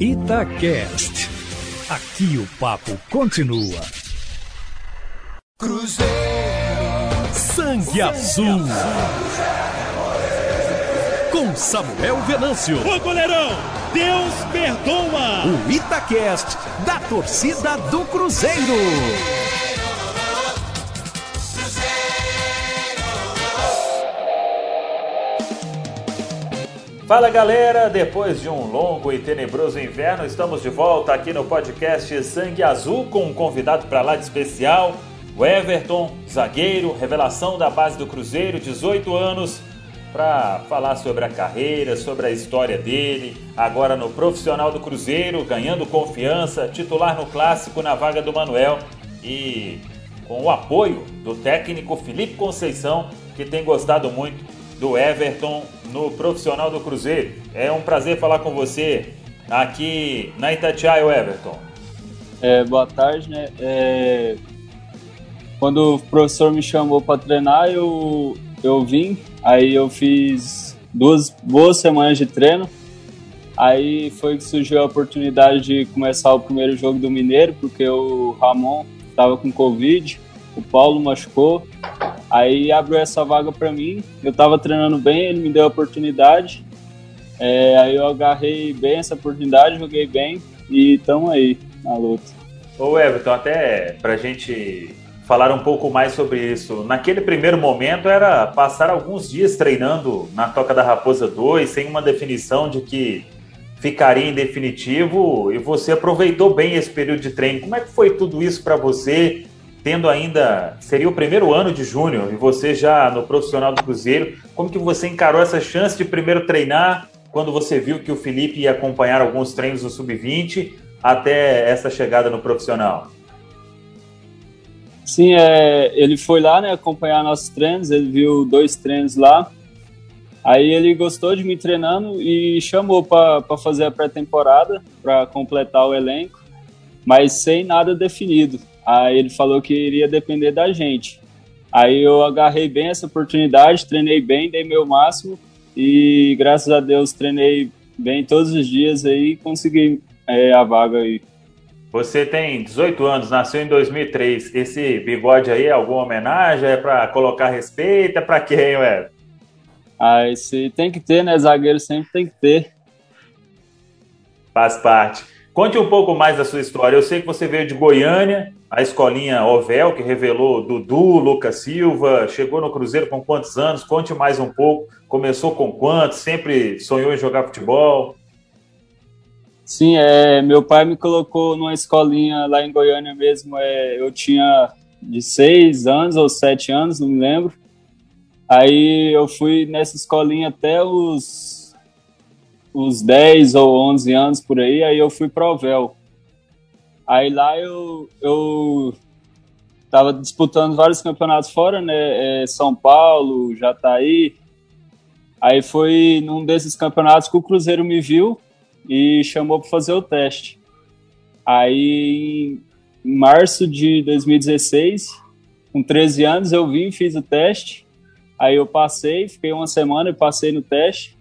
Itacast. Aqui o papo continua. Cruzeiro. Sangue Azul. Com Samuel Venâncio. Ô goleirão, Deus perdoa. O Itacast da torcida do Cruzeiro. Fala galera, depois de um longo e tenebroso inverno, estamos de volta aqui no podcast Sangue Azul com um convidado para lá de especial, o Everton, zagueiro, revelação da base do Cruzeiro, 18 anos, para falar sobre a carreira, sobre a história dele, agora no profissional do Cruzeiro, ganhando confiança, titular no clássico na vaga do Manuel e com o apoio do técnico Felipe Conceição, que tem gostado muito do Everton no profissional do Cruzeiro. É um prazer falar com você aqui na Itatiaia, Everton. É, boa tarde, né? É, quando o professor me chamou para treinar, eu, eu vim, aí eu fiz duas boas semanas de treino. Aí foi que surgiu a oportunidade de começar o primeiro jogo do Mineiro, porque o Ramon estava com Covid, o Paulo machucou, Aí abriu essa vaga para mim. Eu estava treinando bem, ele me deu a oportunidade. É, aí eu agarrei bem essa oportunidade, joguei bem e estamos aí na luta. Ô Everton, até pra gente falar um pouco mais sobre isso. Naquele primeiro momento era passar alguns dias treinando na Toca da Raposa 2, sem uma definição de que ficaria em definitivo, e você aproveitou bem esse período de treino. Como é que foi tudo isso para você? Tendo ainda seria o primeiro ano de júnior e você já no profissional do Cruzeiro, como que você encarou essa chance de primeiro treinar quando você viu que o Felipe ia acompanhar alguns treinos no sub-20 até essa chegada no profissional? Sim, é, ele foi lá, né, acompanhar nossos treinos, ele viu dois treinos lá. Aí ele gostou de me treinando e chamou para fazer a pré-temporada, para completar o elenco, mas sem nada definido. Aí ele falou que iria depender da gente. Aí eu agarrei bem essa oportunidade, treinei bem, dei meu máximo e graças a Deus treinei bem todos os dias aí e consegui é, a vaga aí. Você tem 18 anos, nasceu em 2003. Esse bigode aí é alguma homenagem? É para colocar respeito? É para quem, ué? Ah, esse tem que ter, né? Zagueiro sempre tem que ter. Faz parte. Conte um pouco mais da sua história. Eu sei que você veio de Goiânia, a escolinha Ovel, que revelou Dudu, Lucas Silva, chegou no Cruzeiro com quantos anos? Conte mais um pouco. Começou com quantos? Sempre sonhou em jogar futebol? Sim, é, meu pai me colocou numa escolinha lá em Goiânia mesmo. É, eu tinha de seis anos ou sete anos, não me lembro. Aí eu fui nessa escolinha até os, os 10 ou 11 anos por aí. Aí eu fui para Ovel. Aí lá eu, eu tava disputando vários campeonatos fora, né? É, São Paulo, Jataí. Aí foi num desses campeonatos que o Cruzeiro me viu e chamou para fazer o teste. Aí em março de 2016, com 13 anos, eu vim, fiz o teste. Aí eu passei, fiquei uma semana e passei no teste.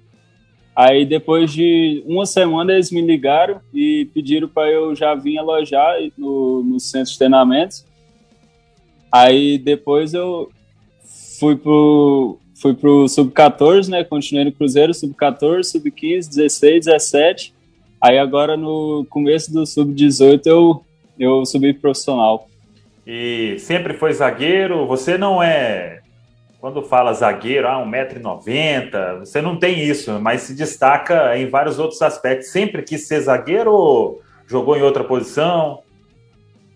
Aí depois de uma semana eles me ligaram e pediram para eu já vir alojar no, no centro de treinamento. Aí depois eu fui pro fui pro sub-14, né? Continuei no Cruzeiro, sub-14, sub-15, 16, 17. Aí agora no começo do sub-18 eu eu subi profissional. E sempre foi zagueiro. Você não é quando fala zagueiro, ah, 1,90m, você não tem isso, mas se destaca em vários outros aspectos. Sempre quis ser zagueiro ou jogou em outra posição?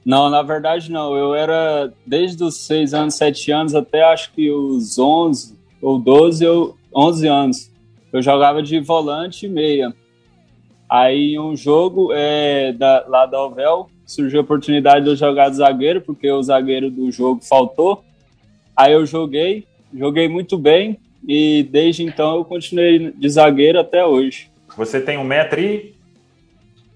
Não, na verdade não. Eu era desde os 6 anos, 7 anos até acho que os 11 ou 12, eu, 11 anos. Eu jogava de volante e meia. Aí um jogo é, da, lá da Ovel surgiu a oportunidade de eu jogar de zagueiro, porque o zagueiro do jogo faltou. Aí eu joguei, joguei muito bem e desde então eu continuei de zagueiro até hoje. Você tem um metro e?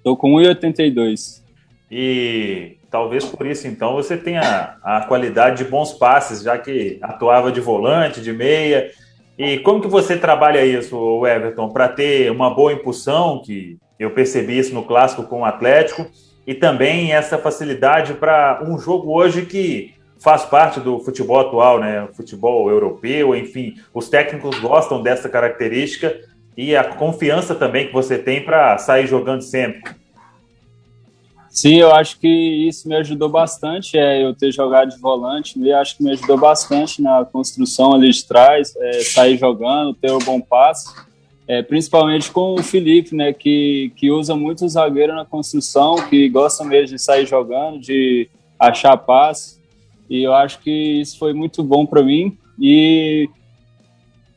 Tô com 1,82. E talvez por isso então você tenha a qualidade de bons passes, já que atuava de volante, de meia. E como que você trabalha isso, Everton, para ter uma boa impulsão, que Eu percebi isso no clássico com o Atlético e também essa facilidade para um jogo hoje que faz parte do futebol atual, né? Futebol europeu, enfim, os técnicos gostam dessa característica e a confiança também que você tem para sair jogando sempre. Sim, eu acho que isso me ajudou bastante, é, eu ter jogado de volante, e acho que me ajudou bastante na construção ali de trás, é, sair jogando, ter o um bom passe, é, principalmente com o Felipe, né, que, que usa muito o zagueiro na construção, que gosta mesmo de sair jogando, de achar passe, e eu acho que isso foi muito bom para mim, e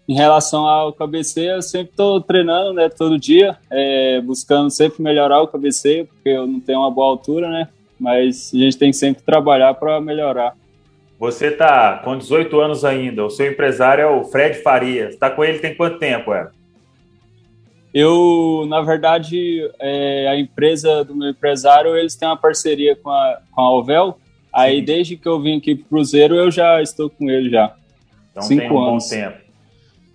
em relação ao cabeceio, eu sempre estou treinando, né, todo dia, é, buscando sempre melhorar o cabeceio, porque eu não tenho uma boa altura, né, mas a gente tem que sempre trabalhar para melhorar. Você está com 18 anos ainda, o seu empresário é o Fred Farias, está com ele tem quanto tempo, é? Eu, na verdade, é, a empresa do meu empresário, eles têm uma parceria com a, com a Alvel, aí desde que eu vim aqui para o Cruzeiro, eu já estou com ele já. Então Cinco tem um anos. bom tempo.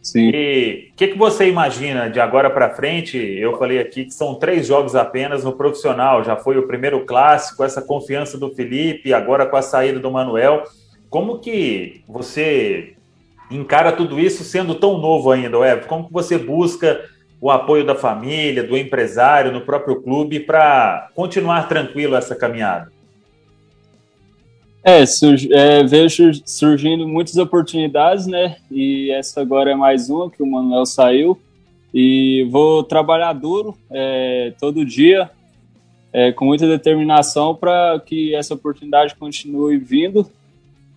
Sim. E o que, que você imagina de agora para frente? Eu falei aqui que são três jogos apenas no profissional. Já foi o primeiro clássico, essa confiança do Felipe, agora com a saída do Manuel. Como que você encara tudo isso sendo tão novo ainda, Web? Como que você busca o apoio da família, do empresário, no próprio clube para continuar tranquilo essa caminhada? É, surge, é, vejo surgindo muitas oportunidades, né? E essa agora é mais uma que o Manuel saiu. E vou trabalhar duro é, todo dia, é, com muita determinação para que essa oportunidade continue vindo,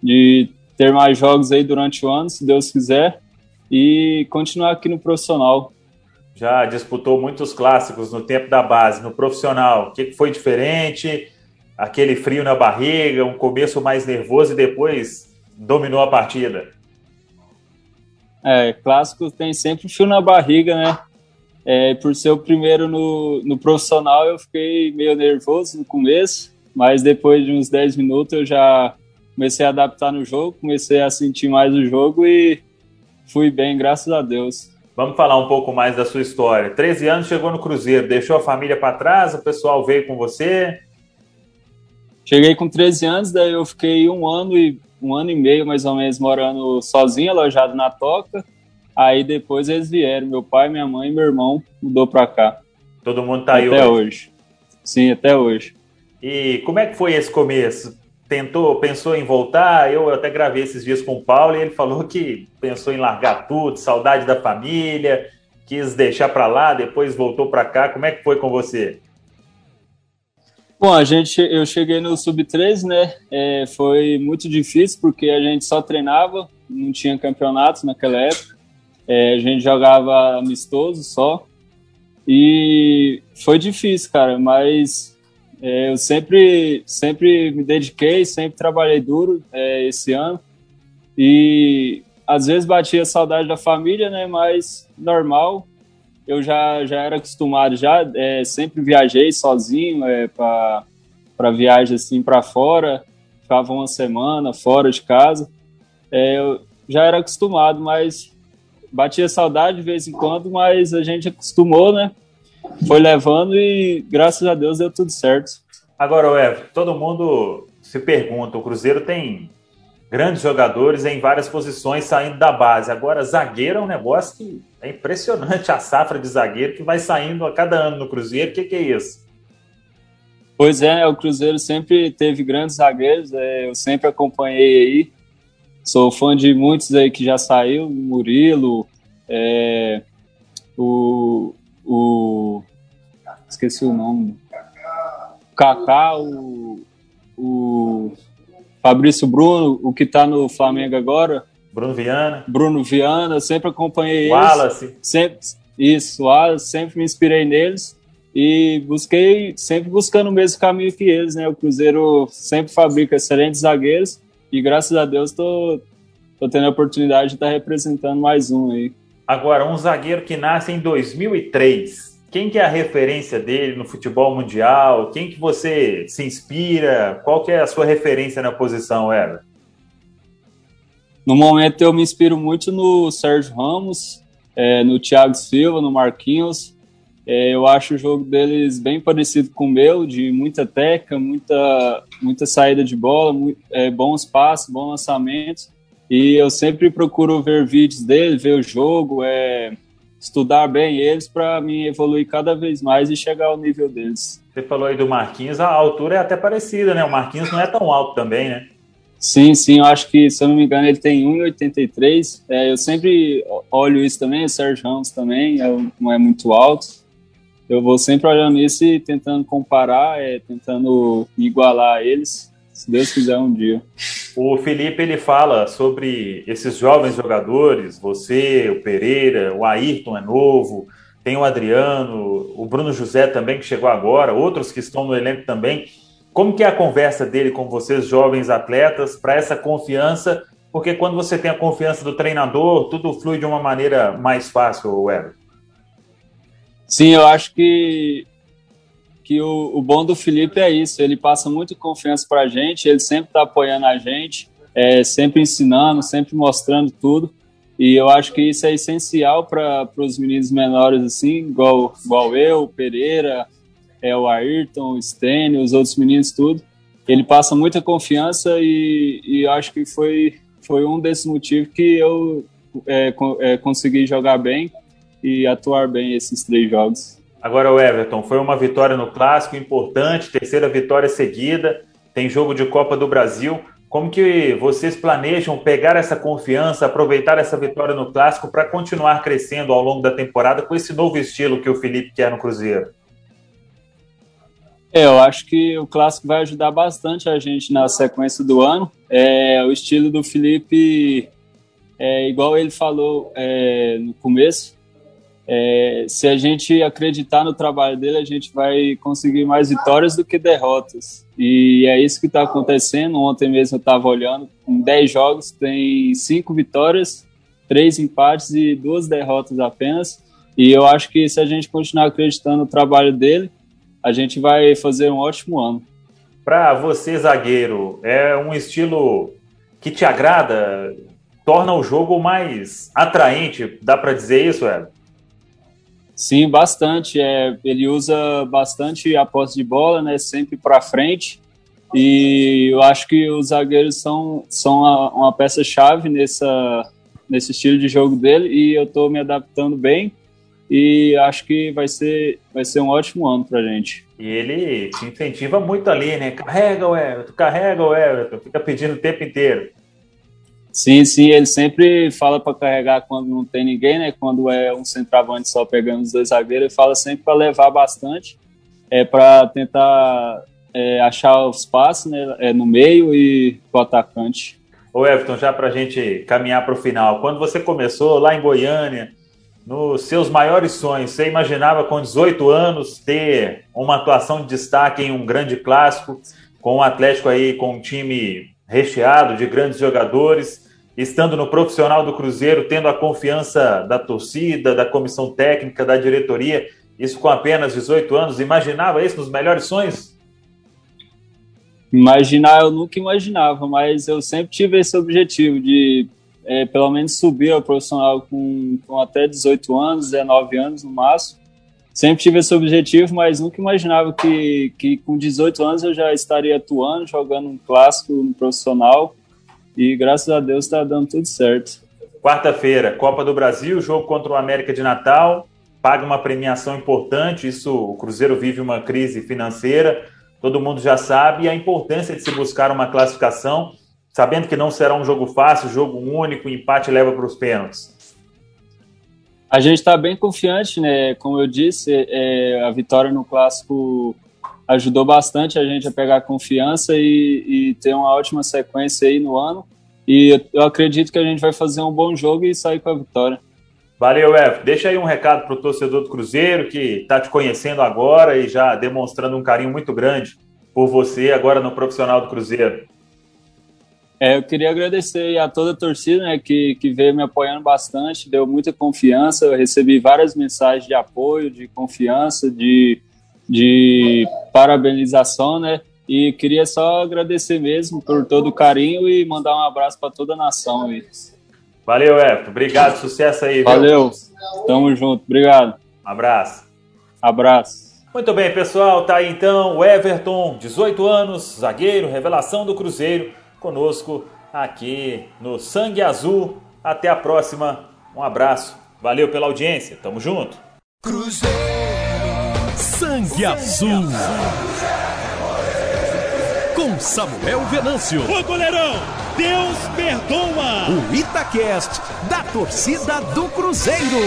de ter mais jogos aí durante o ano, se Deus quiser, e continuar aqui no profissional. Já disputou muitos clássicos no tempo da base, no profissional. O que foi diferente? Aquele frio na barriga, um começo mais nervoso e depois dominou a partida. É, clássico tem sempre frio na barriga, né? É, por ser o primeiro no, no profissional, eu fiquei meio nervoso no começo, mas depois de uns 10 minutos eu já comecei a adaptar no jogo, comecei a sentir mais o jogo e fui bem, graças a Deus. Vamos falar um pouco mais da sua história. 13 anos chegou no Cruzeiro, deixou a família para trás, o pessoal veio com você. Cheguei com 13 anos, daí eu fiquei um ano e um ano e meio mais ou menos morando sozinho, alojado na toca. Aí depois eles vieram, meu pai, minha mãe e meu irmão mudou para cá. Todo mundo tá aí até hoje. hoje. Sim, até hoje. E como é que foi esse começo? Tentou, pensou em voltar? Eu até gravei esses dias com o Paulo e ele falou que pensou em largar tudo, saudade da família, quis deixar para lá, depois voltou para cá. Como é que foi com você? Bom, a gente, eu cheguei no sub-13, né? É, foi muito difícil porque a gente só treinava, não tinha campeonatos naquela época. É, a gente jogava amistoso só. E foi difícil, cara, mas é, eu sempre, sempre me dediquei, sempre trabalhei duro é, esse ano. E às vezes batia saudade da família, né? Mas normal, eu já, já era acostumado, já é, sempre viajei sozinho é, para viagens assim para fora, ficava uma semana fora de casa. É, eu já era acostumado, mas batia saudade de vez em quando, mas a gente acostumou, né? Foi levando e graças a Deus deu tudo certo. Agora, Evo, todo mundo se pergunta, o Cruzeiro tem grandes jogadores em várias posições saindo da base. Agora, zagueiro é um negócio que é impressionante a safra de zagueiro que vai saindo a cada ano no Cruzeiro. O que, que é isso? Pois é, o Cruzeiro sempre teve grandes zagueiros, é, eu sempre acompanhei aí. Sou fã de muitos aí que já saiu, Murilo, é, o, o. Esqueci o nome. Kaká, o, o Fabrício Bruno, o que está no Flamengo agora. Bruno Viana. Bruno Viana, sempre acompanhei Wallace. eles. Sempre, isso, Wallace, sempre me inspirei neles e busquei, sempre buscando o mesmo caminho que eles, né? O Cruzeiro sempre fabrica excelentes zagueiros e graças a Deus tô, tô tendo a oportunidade de estar representando mais um aí. Agora, um zagueiro que nasce em 2003, quem que é a referência dele no futebol mundial? Quem que você se inspira? Qual que é a sua referência na posição, Ever? No momento eu me inspiro muito no Sérgio Ramos, é, no Thiago Silva, no Marquinhos. É, eu acho o jogo deles bem parecido com o meu, de muita técnica, muita, muita saída de bola, muito, é, bons passos, bons lançamentos. E eu sempre procuro ver vídeos deles, ver o jogo, é, estudar bem eles para mim evoluir cada vez mais e chegar ao nível deles. Você falou aí do Marquinhos, a altura é até parecida, né? O Marquinhos não é tão alto também, né? Sim, sim, eu acho que, se eu não me engano, ele tem 1,83. É, eu sempre olho isso também, o Sérgio Ramos também, é, não é muito alto. Eu vou sempre olhando isso e tentando comparar, é, tentando igualar a eles, se Deus quiser um dia. O Felipe, ele fala sobre esses jovens jogadores, você, o Pereira, o Ayrton é novo, tem o Adriano, o Bruno José também, que chegou agora, outros que estão no elenco também como que é a conversa dele com vocês, jovens atletas, para essa confiança? Porque quando você tem a confiança do treinador, tudo flui de uma maneira mais fácil, Everton. Sim, eu acho que, que o, o bom do Felipe é isso. Ele passa muito confiança para a gente, ele sempre está apoiando a gente, é, sempre ensinando, sempre mostrando tudo. E eu acho que isso é essencial para os meninos menores, assim, igual, igual eu, Pereira, é o Ayrton, o Stênio, os outros meninos, tudo. Ele passa muita confiança e, e acho que foi, foi um desses motivos que eu é, é, consegui jogar bem e atuar bem esses três jogos. Agora o Everton, foi uma vitória no clássico importante, terceira vitória seguida, tem jogo de Copa do Brasil. Como que vocês planejam pegar essa confiança, aproveitar essa vitória no clássico para continuar crescendo ao longo da temporada com esse novo estilo que o Felipe quer no Cruzeiro? É, eu acho que o clássico vai ajudar bastante a gente na sequência do ano. É, o estilo do Felipe, é, igual ele falou é, no começo, é, se a gente acreditar no trabalho dele, a gente vai conseguir mais vitórias do que derrotas. E é isso que está acontecendo. Ontem mesmo eu estava olhando, em 10 jogos tem 5 vitórias, 3 empates e 2 derrotas apenas. E eu acho que se a gente continuar acreditando no trabalho dele, a gente vai fazer um ótimo ano. Para você, zagueiro, é um estilo que te agrada, torna o jogo mais atraente, dá para dizer isso, Ed? Sim, bastante. É, ele usa bastante a posse de bola, né, sempre para frente. E eu acho que os zagueiros são, são uma, uma peça-chave nessa, nesse estilo de jogo dele e eu estou me adaptando bem e acho que vai ser, vai ser um ótimo ano para gente. E ele te incentiva muito ali, né? Carrega o Everton, carrega o Everton, fica pedindo o tempo inteiro. Sim, sim, ele sempre fala para carregar quando não tem ninguém, né? Quando é um centroavante só pegando os dois zagueiros, ele fala sempre para levar bastante, é para tentar é, achar os passos né, é, no meio e o atacante. Ô Everton, já para a gente caminhar para o final, quando você começou lá em Goiânia, nos seus maiores sonhos, você imaginava com 18 anos ter uma atuação de destaque em um grande clássico, com o um Atlético aí com um time recheado de grandes jogadores, estando no profissional do Cruzeiro, tendo a confiança da torcida, da comissão técnica, da diretoria, isso com apenas 18 anos, imaginava isso nos melhores sonhos? Imaginar eu nunca imaginava, mas eu sempre tive esse objetivo de é, pelo menos subir ao profissional com, com até 18 anos, 19 anos no máximo. Sempre tive esse objetivo, mas nunca imaginava que, que com 18 anos eu já estaria atuando, jogando um clássico no profissional. E graças a Deus está dando tudo certo. Quarta-feira, Copa do Brasil, jogo contra o América de Natal. Paga uma premiação importante. Isso, o Cruzeiro vive uma crise financeira. Todo mundo já sabe e a importância de se buscar uma classificação sabendo que não será um jogo fácil, jogo único, empate leva para os pênaltis? A gente está bem confiante, né? Como eu disse, é, a vitória no clássico ajudou bastante a gente a pegar confiança e, e, ter uma ótima sequência aí no ano. E eu acredito que a gente vai fazer um bom jogo e sair com a vitória. Valeu, F. Deixa aí um recado para o torcedor do Cruzeiro que está te conhecendo agora e já demonstrando um carinho muito grande por você agora no profissional do Cruzeiro. É, eu queria agradecer a toda a torcida né, que, que veio me apoiando bastante, deu muita confiança. Eu recebi várias mensagens de apoio, de confiança, de, de parabenização, né? E queria só agradecer mesmo por todo o carinho e mandar um abraço para toda a nação. Aí. Valeu, Everton. Obrigado, sucesso aí. Valeu. Viu? Tamo junto. Obrigado. Um abraço. Abraço. Muito bem, pessoal. Tá aí então o Everton, 18 anos, zagueiro, revelação do Cruzeiro, conosco aqui no Sangue Azul. Até a próxima. Um abraço. Valeu pela audiência. Tamo junto. Cruzeiro. Sangue Azul. Com Samuel Venâncio. Ô goleirão, Deus perdoa. O Itacast da torcida do Cruzeiro.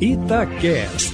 Itacast.